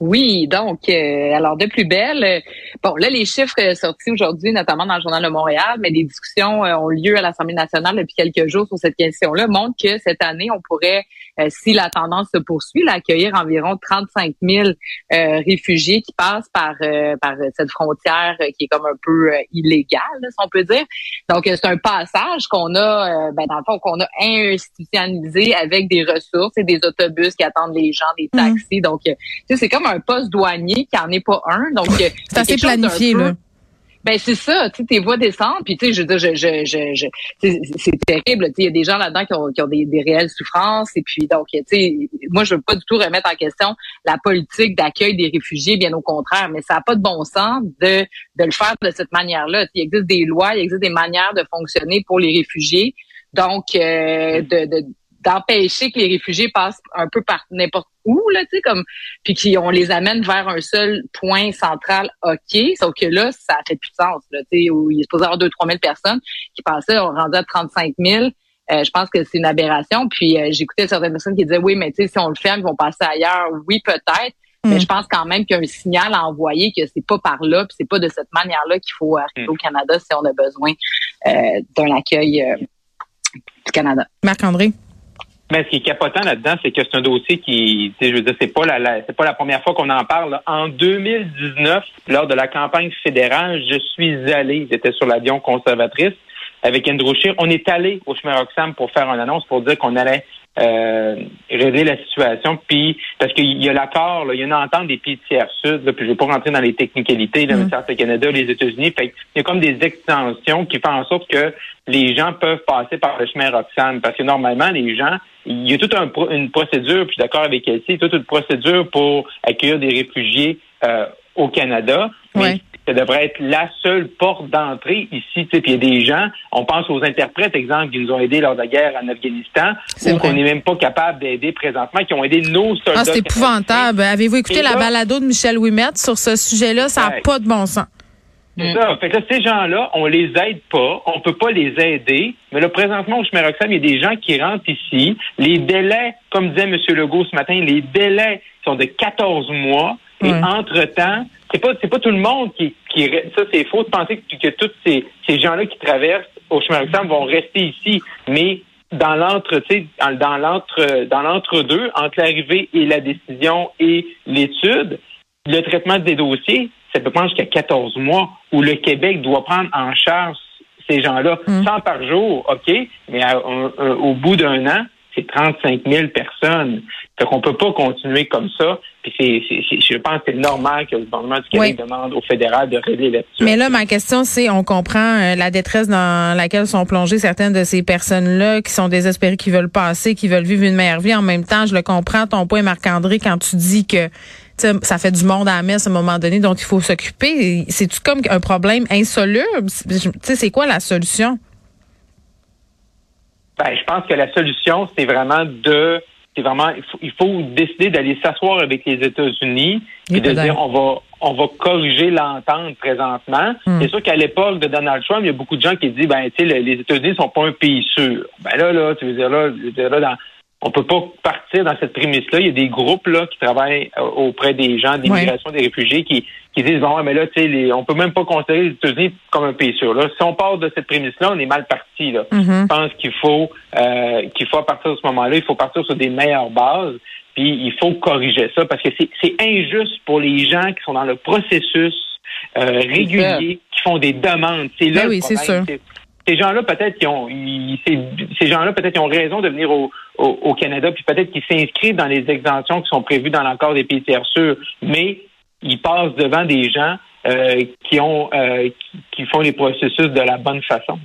Oui, donc, euh, alors de plus belle. euh, bon, là, les chiffres euh, sortis aujourd'hui, notamment dans le Journal de Montréal, mais des discussions euh, ont lieu à l'Assemblée nationale depuis quelques jours sur cette question-là, montrent que cette année, on pourrait, si la tendance se poursuit, là, accueillir environ 35 000 euh, réfugiés qui passent par euh, par cette frontière qui est comme un peu illégale, là, si on peut dire. Donc, c'est un passage qu'on a, ben, dans le fond, qu'on a institutionnalisé avec des ressources et des autobus qui attendent les gens, des taxis. Donc, tu sais, c'est comme un poste douanier qui en est pas un. Donc, euh, C'est assez planifié, là. ben c'est ça, tu sais, tes voix descendent, puis tu sais, je veux dire, je, je, je, je- c'est terrible, tu sais, il y a des gens là-dedans qui ont, qui ont des, des réelles souffrances, et puis donc, tu sais, moi je veux pas du tout remettre en question la politique d'accueil des réfugiés, bien au contraire, mais ça n'a pas de bon sens de de le faire de cette manière-là. Il existe des lois, il existe des manières de fonctionner pour les réfugiés, donc euh, de, de d'empêcher que les réfugiés passent un peu par n'importe où là, tu sais, comme puis qu'on les amène vers un seul point central, OK, sauf que là, ça fait plus de sens, là, tu sais, où il est supposé y avoir 2 3 000 personnes qui passaient, on rendait à 35 000. Euh, je pense que c'est une aberration. Puis euh, j'écoutais certaines personnes qui disaient, oui, mais tu sais, si on le ferme, ils vont passer ailleurs. Oui, peut-être. Mais Mm. je pense quand même qu'il y a un signal à envoyer que c'est pas par là, puis c'est pas de cette manière-là qu'il faut arriver au Canada si on a besoin euh, d'un accueil euh, du Canada. Marc-André? Mais ce qui est capotant là-dedans, c'est que c'est un dossier qui, je veux dire, c'est pas la, la- c'est pas la première fois qu'on en parle. En 2019, lors de la campagne fédérale, je suis allé, j'étais sur l'avion conservatrice avec Andrew Scheer. On est allé au chemin Roxham pour faire une annonce pour dire qu'on allait euh, régler la situation. Puis parce qu'il y a l'accord, il y a une entente des pays de tiers sud. Là, puis je vais pas rentrer dans les technicalités, là, c'est le Canada, les États-Unis. Fait il y a comme des extensions qui font en sorte que les gens peuvent passer par le chemin Roxham. Parce que normalement, les gens, il y a toute un une procédure, puis je suis d'accord avec elle, toute une procédure pour accueillir des réfugiés euh, au Canada. Mais Ouais. ça devrait être la seule porte d'entrée ici. tu sais. Puis il y a des gens, on pense aux interprètes, exemple, qui nous ont aidés lors de la guerre en Afghanistan, ou qu'on n'est même pas capable d'aider présentement, qui ont aidé nos soldats. Ah, c'est épouvantable. Avez-vous écouté Et la là- balado de Michel Ouimet sur ce sujet-là? Ça n'a Ouais. pas de bon sens. C'est ça. Fait que là, ces gens-là, on les aide pas, on peut pas les aider. Mais là, présentement, au chemin Roxham, il y a des gens qui rentrent ici. Les délais, comme disait M. Legault ce matin, les délais sont de 14 mois. Et entre-temps, c'est pas, c'est pas tout le monde qui, qui ça, c'est faux de penser que, que tous ces, ces gens-là qui traversent au chemin Roxham vont rester ici. Mais dans l'entre, tu sais, dans dans l'entre, dans l'entre-deux, entre l'arrivée et la décision et l'étude, le traitement des dossiers, ça peut prendre jusqu'à 14 mois où le Québec doit prendre en charge ces gens-là. 100 par jour, OK, mais à- au bout d'un an, c'est 35 000 personnes. Fait qu'on peut pas continuer comme ça. Puis c'est, je pense que c'est normal que le gouvernement du Québec Oui. demande au fédéral de régler là-dessus. Mais là, ma question, c'est, on comprend euh, la détresse dans laquelle sont plongées certaines de ces personnes-là qui sont désespérées, qui veulent passer, qui veulent vivre une meilleure vie. En même temps, je le comprends, ton point, Marc-André, quand tu dis que ça fait du monde à la messe à un moment donné, donc il faut s'occuper. C'est-tu comme un problème insoluble? Tu sais, c'est quoi la solution? Ben, je pense que la solution, c'est vraiment de, c'est vraiment, il faut, il faut décider d'aller s'asseoir avec les États-Unis et de dire on va, on va corriger l'entente présentement. Hmm. C'est sûr qu'à l'époque de Donald Trump, il y a beaucoup de gens qui disent, ben, tu sais, le- les États-Unis sont pas un pays sûr. Ben là, là, tu veux dire là, je veux dire, là, dans, on peut pas partir dans cette prémisse-là. Il y a des groupes là qui travaillent euh, auprès des gens d'immigration des réfugiés qui, qui disent bon, mais là, tu sais, on peut même pas considérer les États-Unis comme un pays sûr. Là, si on part de cette prémisse-là, on est mal parti. Là. Mm-hmm. Je pense qu'il faut euh, qu'il faut partir de ce moment-là, il faut partir sur des meilleures bases. Puis il faut corriger ça parce que c'est injuste pour les gens qui sont dans le processus euh, régulier, qui font des demandes. C'est là Ben oui, c'est. Ces gens-là, peut-être qui ont ils- ces, gens-là, peut-être ont raison de venir au, au, au Canada, puis peut-être qu'ils s'inscrivent dans les exemptions qui sont prévues dans l'accord des pays tiers sûrs, mais ils passent devant des gens euh, qui ont euh, qui font les processus de la bonne façon.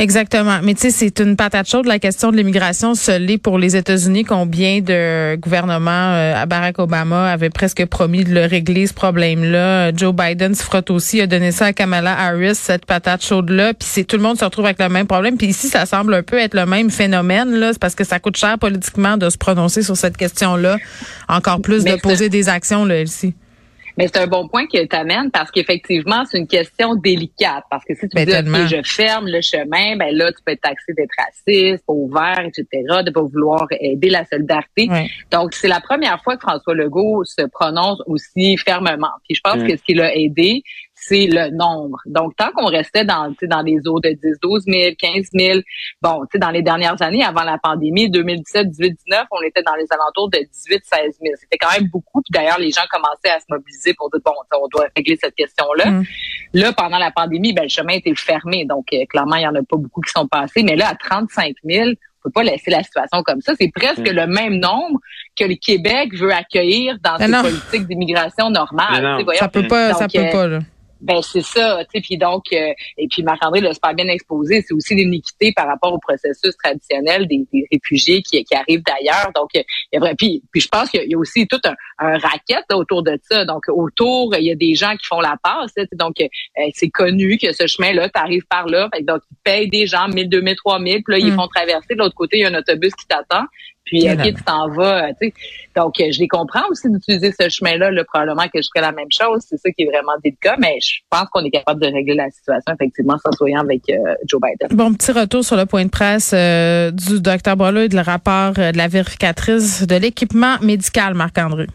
Exactement. Mais tu sais, c'est une patate chaude, la question de l'immigration l'est pour les États-Unis. Combien de gouvernements euh, à Barack Obama avaient presque promis de le régler, ce problème-là. Joe Biden se frotte aussi, a donné ça à Kamala Harris, cette patate chaude-là. Puis c'est tout le monde se retrouve avec le même problème. Puis ici, ça semble un peu être le même phénomène. là. C'est parce que ça coûte cher politiquement de se prononcer sur cette question-là. Encore plus Mais de poser des actions, là, Elsie. Mais c'est un bon point que tu amènes parce qu'effectivement, c'est une question délicate. Parce que si tu Ben, dis, je ferme le chemin, ben là, tu peux être taxé d'être raciste, pas ouvert, etc., de pas vouloir aider la solidarité. Donc, c'est la première fois que François Legault se prononce aussi fermement. Puis je pense que ce qui l'a aidé, c'est le nombre. Donc, tant qu'on restait dans, tu sais, dans les eaux de 10, 12 000, 15 000, bon, tu sais, dans les dernières années, avant la pandémie, 2017, 18, 19, on était dans les alentours de 18, 16 000. C'était quand même beaucoup. Puis d'ailleurs, les gens commençaient à se mobiliser pour dire, bon, tu sais, on doit régler cette question-là. Mm. Là, pendant la pandémie, ben, le chemin était fermé. Donc, euh, clairement, il y en a pas beaucoup qui sont passés. Mais là, à 35 000, on peut pas laisser la situation comme ça. C'est presque Mm. le même nombre que le Québec veut accueillir dans Mais ses non. politiques d'immigration normale. Non. Voyons. Ça peut pas, ça peut euh, pas, là. Ben c'est ça, tu sais, puis donc euh, et puis Marc-André l'a super bien exposé, c'est aussi l'iniquité par rapport au processus traditionnel des, des réfugiés qui, qui arrivent d'ailleurs. Donc euh, il y a vrai, puis, puis je pense qu'il y a aussi tout un, un racket là, autour de ça. Donc autour, il y a des gens qui font la passe, là, donc euh, c'est connu que ce chemin-là, tu arrives par là, fait donc ils payent des gens 1000, 2000, 3000, puis là ils Mm. font traverser de l'autre côté, il y a un autobus qui t'attend. Puis, Et OK, tu t'en vas, euh, tu sais. Donc, euh, je les comprends aussi d'utiliser ce chemin-là. Là, probablement que je ferais la même chose. C'est ça qui est vraiment délicat, mais je pense qu'on est capable de régler la situation, effectivement, sans soyant avec euh, Joe Biden. Bon, petit retour sur le point de presse euh, du docteur Boileau et de le rapport euh, de la vérificatrice de l'équipement médical, Marc-André.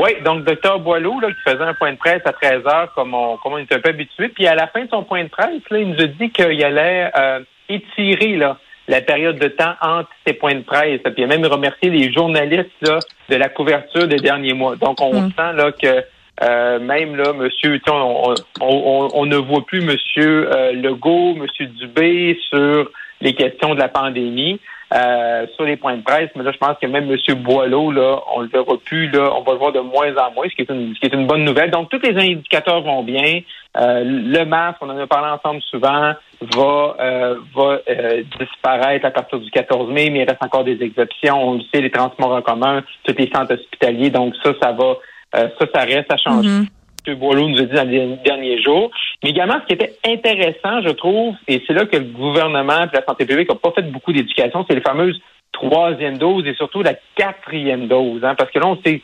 Oui, donc Dr Boileau, là, qui faisait un point de presse à 13 heures, comme on, comme on est un peu habitué. Puis à la fin de son point de presse, là, il nous a dit qu'il allait euh, étirer là, la période de temps entre ses points de presse. Puis il a même remercié les journalistes là, de la couverture des derniers mois. Donc on Mm. sent là que euh, même là, Monsieur, on, on, on- on ne voit plus Monsieur euh, Legault, Monsieur Dubé sur les questions de la pandémie. Euh, sur les points de presse, mais là, je pense que même M. Boileau, là, on le verra plus, là, on va le voir de moins en moins, ce qui est une, ce qui est une bonne nouvelle. Donc, tous les indicateurs vont bien. Euh, le masque, on en a parlé ensemble souvent, va, euh, va euh, disparaître à partir du 14 mai, mais il reste encore des exceptions. On le sait, les transports en commun, tous les centres hospitaliers. Donc, ça, ça va, euh, ça, ça reste, ça change Mhm. M. Boileau nous a dit dans les derniers jours. Mais également, ce qui était intéressant, je trouve, et c'est là que le gouvernement et la santé publique n'ont pas fait beaucoup d'éducation, c'est les fameuses troisième dose et surtout la quatrième dose. Hein, parce que là, on sait,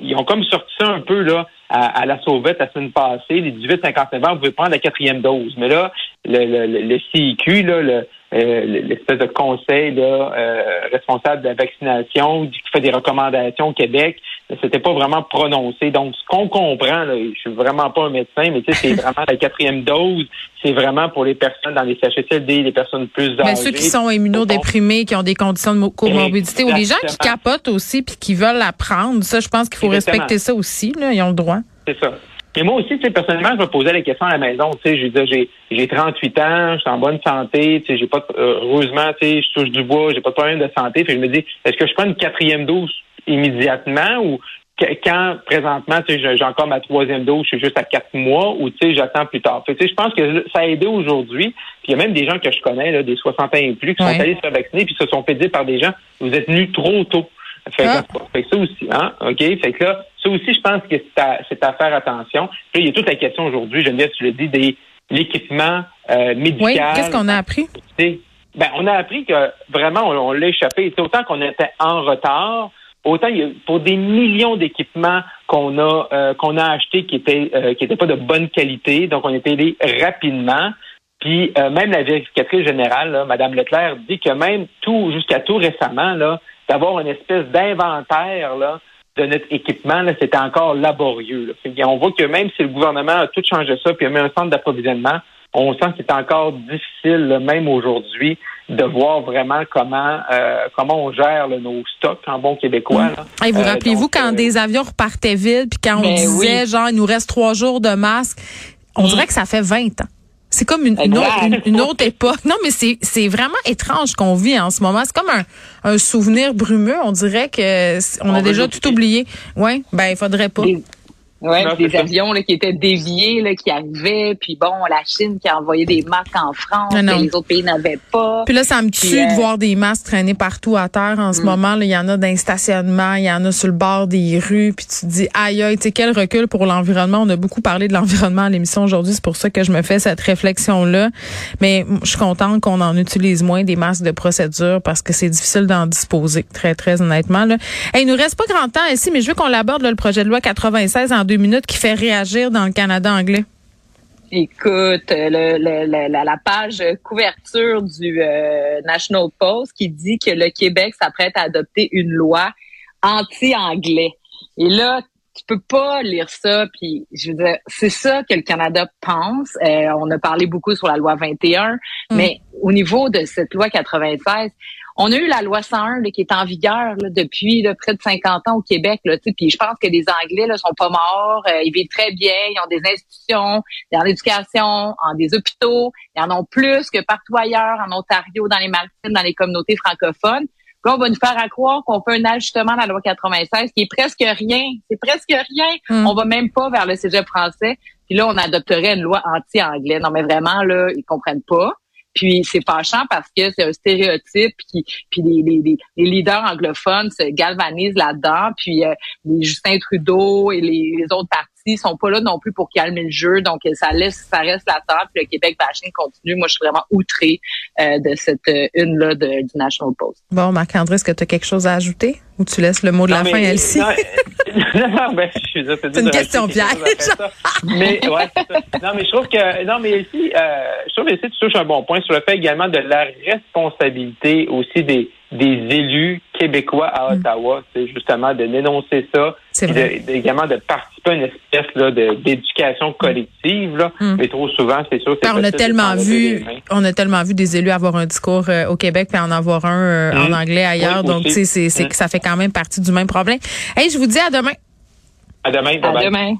ils ont comme sorti ça un peu là à, à la sauvette la semaine passée. Les 18-59 ans, vous pouvez prendre la quatrième dose. Mais là, le, le, le- CIQ, là, le, euh, l'espèce de conseil là, euh, responsable de la vaccination qui fait des recommandations au Québec, c'était pas vraiment prononcé. Donc, ce qu'on comprend, là, je suis vraiment pas un médecin, mais tu sais, c'est vraiment la quatrième dose, c'est vraiment pour les personnes dans les CHSLD, les personnes plus âgées. Ben, ceux qui sont immunodéprimés, qui ont des conditions de mo- comorbidité, ou les gens qui capotent aussi puis qui veulent la prendre, ça, je pense qu'il faut Exactement. respecter ça aussi. Là, ils ont le droit. C'est ça. Et moi aussi, tu sais, personnellement, je me posais la question à la maison. Tu sais, je disais, j'ai, j'ai 38 ans, je suis en bonne santé, tu sais, j'ai pas, de- euh, heureusement, tu sais, je touche du bois, j'ai pas de problème de santé. Puis je me dis, est-ce que je prends une quatrième dose immédiatement ou quand présentement, tu sais, j'ai- encore ma troisième dose, je suis juste à quatre mois ou tu sais, j'attends plus tard. Fait je pense que ça a aidé aujourd'hui. Puis il y a même des gens que je connais, là, des 60 ans et plus, qui Ouais. sont allés se faire vacciner puis se sont fait dire par des gens, vous êtes venus trop tôt. Fait, que- Ah. fait que ça aussi, hein, OK? Fait que là, ça aussi, je pense que c'est à, c'est à faire attention. Puis il y a toute la question aujourd'hui, Geneviève, tu le dis, des l'équipement euh, médical. Oui, qu'est-ce qu'on a appris? Ben, on a appris que vraiment, on, on l'a échappé. C'est autant qu'on était en retard, autant il y a, pour des millions d'équipements qu'on a euh, qu'on a achetés qui étaient euh, qui étaient pas de bonne qualité, donc on était allé rapidement. Puis euh, même la vérificatrice générale, là, Mme Leclerc, dit que même tout jusqu'à tout récemment, là, d'avoir une espèce d'inventaire là, de notre équipement, là, c'était encore laborieux. Là. On voit que même si le gouvernement a tout changé ça, puis a mis un centre d'approvisionnement, on sent que c'est encore difficile, même aujourd'hui, de voir vraiment comment euh, comment on gère nos stocks en bon québécois. Là. vous euh, rappelez-vous quand euh, des avions repartaient vite, puis quand on ben disait genre il nous reste trois jours de masque, on mm. dirait que ça fait 20 ans. C'est comme une, une, autre, époque. Non, mais c'est, c'est vraiment étrange qu'on vit en ce moment. C'est comme un, un souvenir brumeux. On dirait que on, a déjà tout oublié. Ouais, ben il faudrait pas. Ouais, des avions là, qui étaient déviés, là, qui arrivaient, puis bon, la Chine qui a envoyé des masques en France, que les autres pays n'avaient pas. Puis là, ça me tue de euh, voir des masques traîner partout à terre en ce mm. moment. Il y en a dans les stationnements, il y en a sur le bord des rues, puis tu te dis, aïe, aïe, tu sais, quel recul pour l'environnement. On a beaucoup parlé de l'environnement à l'émission aujourd'hui, c'est pour ça que je me fais cette réflexion-là. Mais je suis contente qu'on en utilise moins des masques de procédure parce que c'est difficile d'en disposer, très, très honnêtement. Là. il nous reste pas grand temps ici, mais je veux qu'on l'aborde, le projet de loi 96 en minutes qui fait réagir dans le Canada anglais? Écoute, la, page couverture du euh, National Post qui dit que le Québec s'apprête à adopter une loi anti-anglais. Et là, tu peux pas lire ça, puis je veux dire, c'est ça que le Canada pense. Euh, on a parlé beaucoup sur la loi 21, mm. mais au niveau de cette loi 96, on a eu la loi 101 qui est en vigueur depuis près de 50 ans au Québec. Là, puis je pense que les Anglais là, sont pas morts, euh, ils vivent très bien, ils ont des institutions, dans l'éducation, en des hôpitaux, ils en ont plus que partout ailleurs, en Ontario, dans les Maritimes, dans les communautés francophones. Là, on va nous faire à croire qu'on fait un ajustement à la loi 96 qui est presque rien. C'est presque rien. Hmm. On va même pas vers le cégep français. Puis là, on adopterait une loi anti-anglais. Non, mais vraiment, là, ils comprennent pas. Puis c'est fâchant parce que c'est un stéréotype, puis les, les, les, leaders anglophones se galvanisent là-dedans. Puis euh, les Justin Trudeau et les, les autres partis sont pas là non plus pour calmer le jeu. Donc, ça laisse, ça reste latent. Puis le Québec bashing continue. Moi, je suis vraiment outrée euh, de cette euh, une-là du National Post. Bon, Marc-André, est-ce que tu as quelque chose à ajouter? Ou tu laisses le mot de la fin, Elsie? Non, ben, je suis C'est une question piège. mais, ouais, Non, mais je trouve que, non, mais ici, euh, je trouve que tu touches un bon point sur le fait également de la responsabilité aussi des, des élus québécois à mm. Ottawa, c'est justement de dénoncer ça, et également de participer à une espèce là, d'éducation collective. Là. Mm. Mais trop souvent, c'est sûr. Ben, on a tellement vu, on a tellement vu des élus avoir un discours euh, au Québec puis en avoir un euh, en mm. anglais ailleurs. donc, sais, c'est, ça fait quand même partie du même problème. Hey, je vous dis à demain. À demain. À demain.